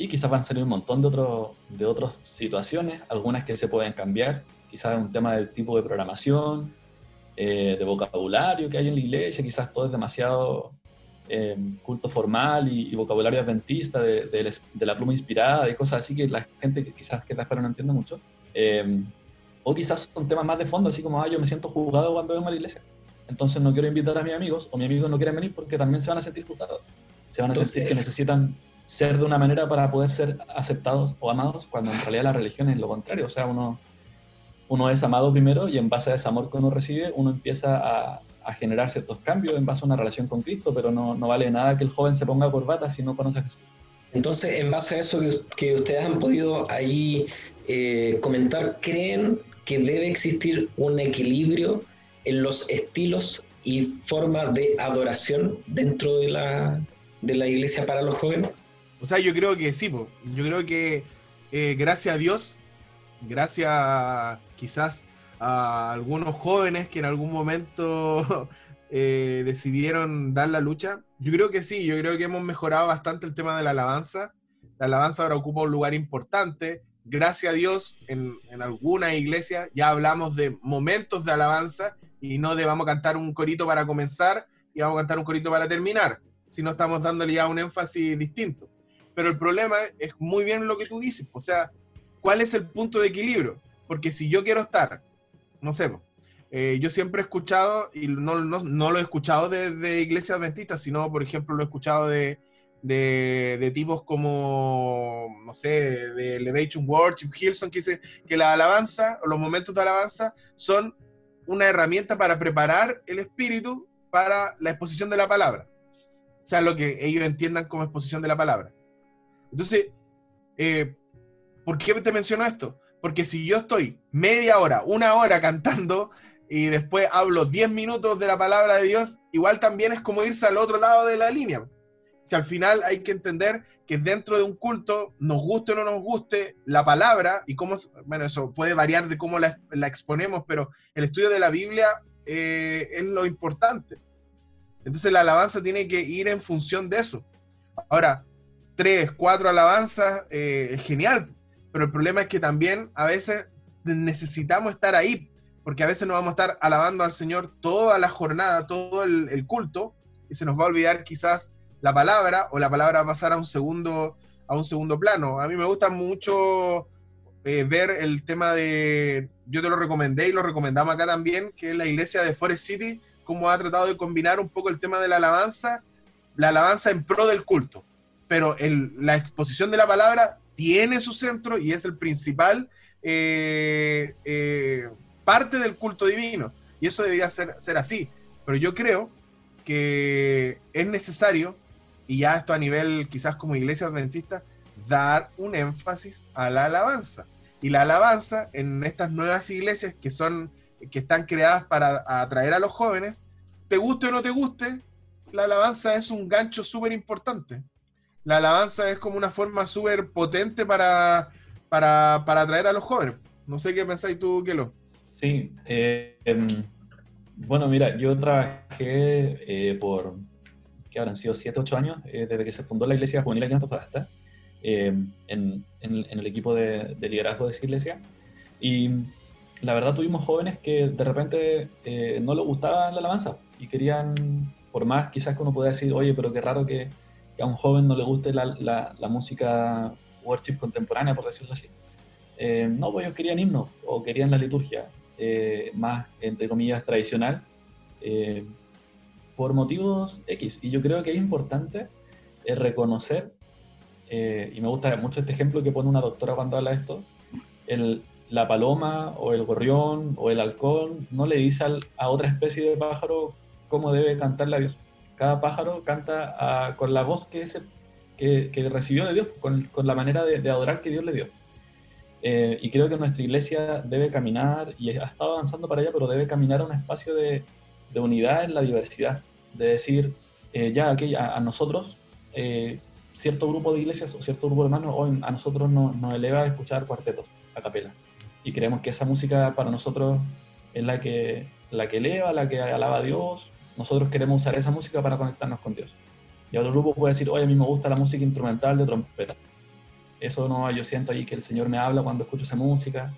Y quizás van a salir un montón de, otro, de otras situaciones, algunas que se pueden cambiar, quizás un tema del tipo de programación, eh, de vocabulario que hay en la iglesia, quizás todo es demasiado eh, culto formal y, vocabulario adventista, de, de, la pluma inspirada y cosas así que la gente que quizás que está afuera no entiende mucho. Eh, o quizás son temas más de fondo, así como, ah, yo me siento juzgado cuando vengo a la iglesia entonces no quiero invitar a mis amigos o mis amigos no quieren venir porque también se van a sentir juzgados. Se van a sentir que necesitan ser de una manera para poder ser aceptados o amados, cuando en realidad la religión es lo contrario. O sea, uno, uno es amado primero y en base a ese amor que uno recibe, uno empieza a, a generar ciertos cambios en base a una relación con Cristo, pero no, no vale nada que el joven se ponga corbata si no conoce a Jesús. Entonces, en base a eso que, ustedes han podido ahí eh, comentar, ¿creen que debe existir un equilibrio en los estilos y formas de adoración dentro de la, de la iglesia para los jóvenes? O sea, yo creo que sí, yo creo que eh, gracias a Dios, gracias quizás a algunos jóvenes que en algún momento eh, decidieron dar la lucha, yo creo que sí, yo creo que hemos mejorado bastante el tema de la alabanza. La alabanza ahora ocupa un lugar importante. Gracias a Dios, en, en algunas iglesias ya hablamos de momentos de alabanza y no de vamos a cantar un corito para comenzar y vamos a cantar un corito para terminar, sino estamos dándole ya un énfasis distinto. Pero el problema es muy bien lo que tú dices, o sea, ¿cuál es el punto de equilibrio? Porque si yo quiero estar, no sé, eh, yo siempre he escuchado, y no, no, no lo he escuchado de, de, iglesias adventistas, sino, por ejemplo, lo he escuchado de, de, de, tipos como, no sé, de Elevation Worship, Hilson, que dice que la alabanza, los momentos de alabanza, son una herramienta para preparar el espíritu para la exposición de la palabra. O sea, lo que ellos entiendan como exposición de la palabra. Entonces, eh, ¿por qué te menciono esto? Porque si yo estoy media hora, una hora cantando y después hablo 10 minutos de la palabra de Dios, igual también es como irse al otro lado de la línea. Si al final hay que entender que dentro de un culto, nos guste o no nos guste la palabra, y cómo, bueno, eso puede variar de cómo la, exponemos, pero el estudio de la Biblia eh, es lo importante. Entonces la alabanza tiene que ir en función de eso. Ahora, tres, cuatro alabanzas, eh, es genial, pero el problema es que también a veces necesitamos estar ahí, porque a veces no vamos a estar alabando al Señor toda la jornada, todo el culto, y se nos va a olvidar quizás la palabra o la palabra pasar a un segundo, a un segundo plano. A mí me gusta mucho eh, ver el tema de, yo te lo recomendé y lo recomendamos acá también, que es la iglesia de Forest City, cómo ha tratado de combinar un poco el tema de la alabanza, la alabanza en pro del culto. Pero el, la exposición de la palabra tiene su centro y es el principal eh, eh, parte del culto divino. Y eso debería ser, ser así. Pero yo creo que es necesario y ya esto a nivel quizás como iglesia adventista, dar un énfasis a la alabanza. Y la alabanza en estas nuevas iglesias que son que están creadas para atraer a los jóvenes, te guste o no te guste, la alabanza es un gancho súper importante. La alabanza es como una forma súper potente para, para, atraer a los jóvenes. No sé qué pensáis tú, Kelo. Sí, eh, em, bueno, mira, yo trabajé eh, por, que habrán sido 7, 8 años, eh, desde que se fundó la Iglesia Juvenil aquí en Antofagasta, em, en, el equipo de, liderazgo de esa iglesia. Y la verdad tuvimos jóvenes que de repente no les gustaba la alabanza y querían, por más quizás que uno pueda decir, oye, pero qué raro que, a un joven no le guste la, la, música worship contemporánea, por decirlo así. Eh, no, pues ellos querían himnos o querían la liturgia eh, más, entre comillas, tradicional, eh, por motivos X. Y yo creo que es importante reconocer, y me gusta mucho este ejemplo que pone una doctora cuando habla de esto, el, la paloma o el gorrión o el halcón no le dice a otra especie de pájaro cómo debe cantarle a Dios. Cada pájaro canta ah, con la voz que, ese, que, recibió de Dios, con, con la manera de, adorar que Dios le dio. Eh, y creo que nuestra iglesia debe caminar, y ha estado avanzando para allá, pero debe caminar a un espacio de, de unidad en la diversidad. De decir, eh, ya aquí a, nosotros, eh, cierto grupo de iglesias o cierto grupo de hermanos, hoy a nosotros nos, nos eleva a escuchar cuartetos a capela. Y creemos que esa música para nosotros es la que, la que eleva, la que alaba a Dios, nosotros queremos usar esa música para conectarnos con Dios. Y otro grupo puede decir, oye, a mí me gusta la música instrumental de trompeta. Eso no, yo siento ahí que el Señor me habla cuando escucho esa música.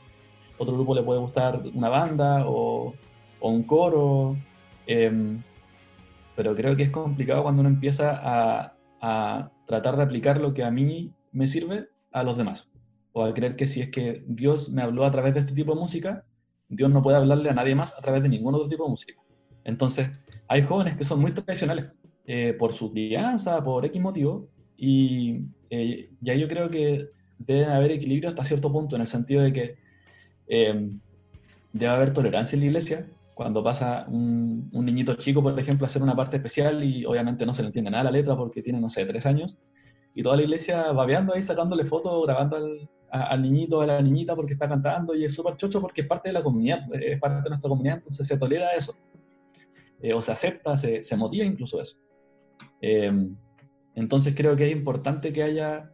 Otro grupo le puede gustar una banda o, un coro. Em, pero creo que es complicado cuando uno empieza a, a, tratar de aplicar lo que a mí me sirve a los demás. O a creer que si es que Dios me habló a través de este tipo de música, Dios no puede hablarle a nadie más a través de ningún otro tipo de música. Entonces, hay jóvenes que son muy tradicionales eh, por su crianza, por X motivo, y eh, ya yo creo que debe haber equilibrio hasta cierto punto, en el sentido de que em, debe haber tolerancia en la iglesia. Cuando pasa un, niñito chico, por ejemplo, a hacer una parte especial y obviamente no se le entiende nada la letra porque tiene, no sé, tres años, y toda la iglesia babeando ahí, sacándole fotos, grabando al, al niñito, a la niñita porque está cantando y es súper chocho porque es parte de la comunidad, es parte de nuestra comunidad, entonces se tolera eso. Eh, o se acepta, se, se, motiva incluso eso. Em, entonces creo que es importante que haya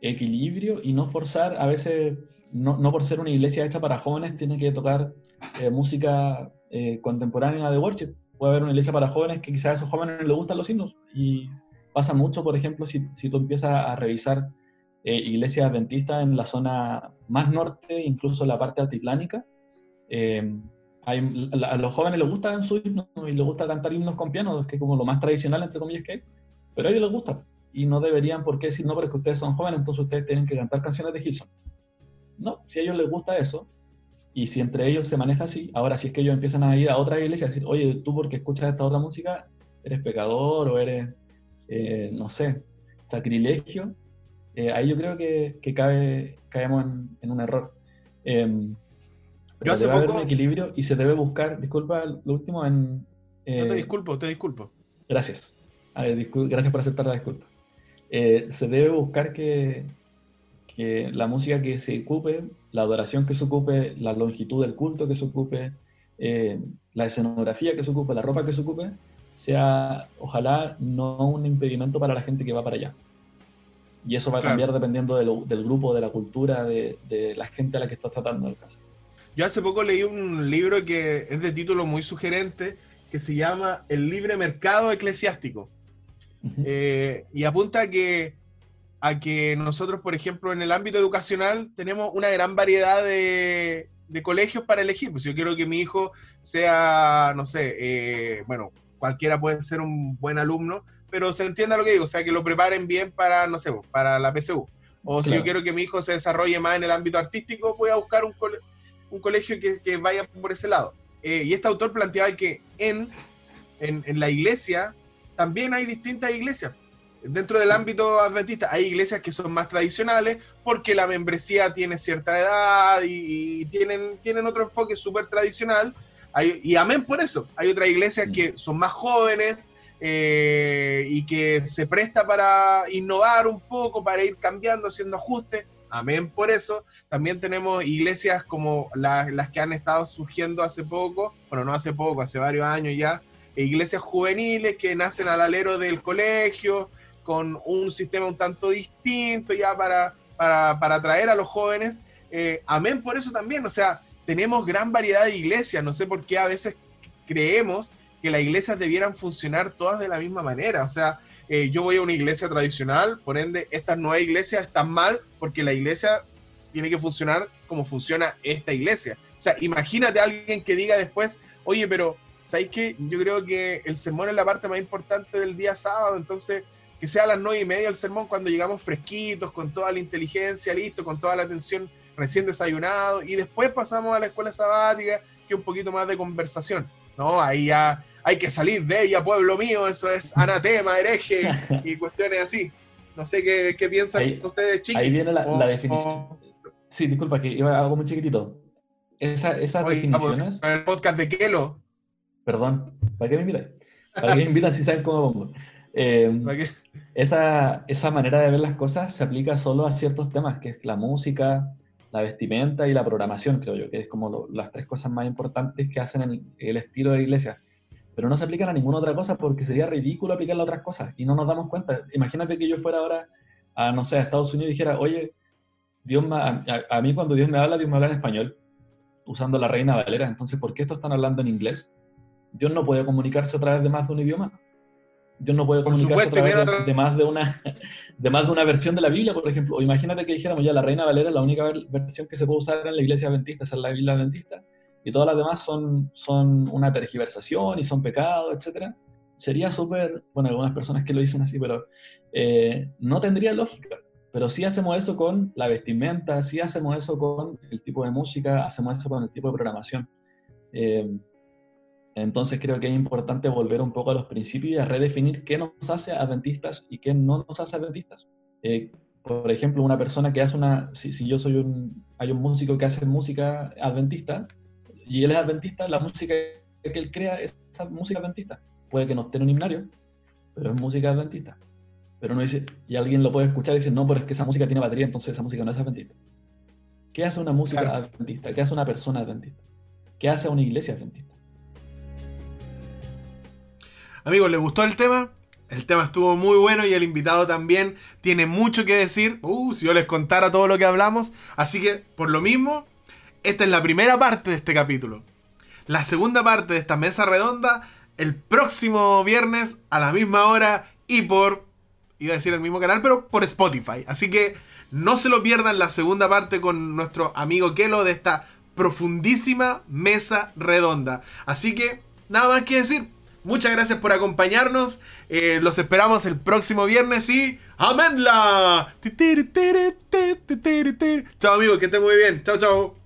equilibrio y no forzar, a veces, no, no por ser una iglesia hecha para jóvenes, tiene que tocar eh, música eh, contemporánea de worship. Puede haber una iglesia para jóvenes que quizás a esos jóvenes les gustan los himnos. Y pasa mucho, por ejemplo, si, si tú empiezas a revisar iglesias adventistas en la zona más norte, incluso la parte altiplánica, eh, a, los jóvenes les gusta su himno y les gusta cantar himnos con piano, que es como lo más tradicional, entre comillas, que hay, pero a ellos les gusta. Y no deberían por qué decir, no, porque ustedes son jóvenes, entonces ustedes tienen que cantar canciones de Gilson. No, si a ellos les gusta eso, y si entre ellos se maneja así, ahora si es que ellos empiezan a ir a otra iglesia a decir, oye, tú porque escuchas esta otra música, eres pecador o eres, eh, no sé, sacrilegio, eh, ahí yo creo que, que cae, caemos en, un error. Yo hace debe poco... haber un equilibrio y se debe buscar, disculpa, lo último en... no te eh, disculpo, te disculpo. Gracias. gracias por aceptar la disculpa. Eh, se debe buscar que, que, la música que se ocupe, la adoración que se ocupe, la longitud del culto que se ocupe, eh, la escenografía que se ocupe, la ropa que se ocupe, sea ojalá no un impedimento para la gente que va para allá. Y eso va a cambiar dependiendo del grupo, de la cultura, de, de, la gente a la que estás tratando el caso. Yo hace poco leí un libro que es de título muy sugerente, que se llama El libre mercado eclesiástico. Eh, y apunta a que, a que nosotros, por ejemplo, en el ámbito educacional tenemos una gran variedad de, colegios para elegir. Pues yo quiero que mi hijo sea, no sé, eh, bueno, cualquiera puede ser un buen alumno, pero se entienda lo que digo, o sea, que lo preparen bien para, no sé, para la PSU. O si yo quiero que mi hijo se desarrolle más en el ámbito artístico, voy a buscar un, colegio un colegio que, vaya por ese lado. Eh, y este autor planteaba que en, en, la iglesia también hay distintas iglesias. Dentro del ámbito adventista hay iglesias que son más tradicionales porque la membresía tiene cierta edad y, tienen, tienen otro enfoque súper tradicional. y amén por eso. Hay otras iglesias que son más jóvenes eh, y que se presta para innovar un poco, para ir cambiando, haciendo ajustes amén por eso. También tenemos iglesias como las que han estado surgiendo hace poco, bueno, no hace poco, hace varios años ya, e iglesias juveniles que nacen al alero del colegio, con un sistema un tanto distinto ya para, para, para atraer a los jóvenes. Eh, amén por eso también, o sea, tenemos gran variedad de iglesias, no sé por qué a veces creemos que las iglesias debieran funcionar todas de la misma manera, o sea, eh, yo voy a una iglesia tradicional, por ende, estas nuevas iglesias están mal porque la iglesia tiene que funcionar como funciona esta iglesia. O sea, imagínate a alguien que diga después, oye, pero, ¿sabes qué? Yo creo que el sermón es la parte más importante del día sábado, entonces que sea a las nueve y media el sermón cuando llegamos fresquitos, con toda la inteligencia, listo, con toda la atención recién desayunado, y después pasamos a la escuela sabática, que un poquito más de conversación. No, ahí ya hay que salir de ella, pueblo mío, eso es anatema, hereje y cuestiones así. No sé qué, qué piensan ustedes, chicos. Ahí viene la, definición. Sí, disculpa, que iba algo muy chiquitito. Esa, esas definiciones. el podcast de Kelo. Perdón, ¿para qué me invitan? ¿Para qué me invitan si saben cómo pongo? Eh, esa, esa manera de ver las cosas se aplica solo a ciertos temas, que es la música, la vestimenta y la programación, creo yo, que es como las tres cosas más importantes que hacen el, el estilo de iglesia pero no se aplican a ninguna otra cosa porque sería ridículo aplicarla a otras cosas y no nos damos cuenta. Imagínate que yo fuera ahora a, no sé, a Estados Unidos y dijera, oye, Dios a, mí cuando Dios me habla, Dios me habla en español, usando la Reina Valera, entonces, ¿por qué esto están hablando en inglés? Dios no puede comunicarse a través de más de un idioma. Dios no puede comunicarse a través de, más de, una, de más de una versión de la Biblia, por ejemplo. O imagínate que dijéramos ya la Reina Valera es la única versión que se puede usar en la iglesia adventista, esa es la Biblia adventista y todas las demás son, son una tergiversación y son pecados, etc. Sería súper, bueno, algunas personas que lo dicen así, pero eh, no tendría lógica. Pero sí hacemos eso con la vestimenta, sí hacemos eso con el tipo de música, hacemos eso con el tipo de programación. Eh, entonces creo que es importante volver un poco a los principios y a redefinir qué nos hace adventistas y qué no nos hace adventistas. Eh, por ejemplo, una persona que hace una, si, si, yo soy un, hay un músico que hace música adventista, y él es adventista, la música que él crea es esa música adventista. Puede que no esté en un himnario, pero es música adventista. Pero no dice, y alguien lo puede escuchar y dice, no, pero es que esa música tiene batería, entonces esa música no es adventista. ¿Qué hace una música adventista? ¿Qué hace una persona adventista? ¿Qué hace una iglesia adventista? Amigos, ¿les gustó el tema? El tema estuvo muy bueno y el invitado también tiene mucho que decir. Uh, si yo les contara todo lo que hablamos. Así que, por lo mismo, esta es la primera parte de este capítulo. La segunda parte de esta mesa redonda el próximo viernes a la misma hora y por, iba a decir el mismo canal, pero por Spotify. Así que no se lo pierdan la segunda parte con nuestro amigo Kelo de esta profundísima mesa redonda. Así que nada más que decir. Muchas gracias por acompañarnos. Eh, los esperamos el próximo viernes y ¡Amenla! Chao amigos, que estén muy bien. Chao, chao.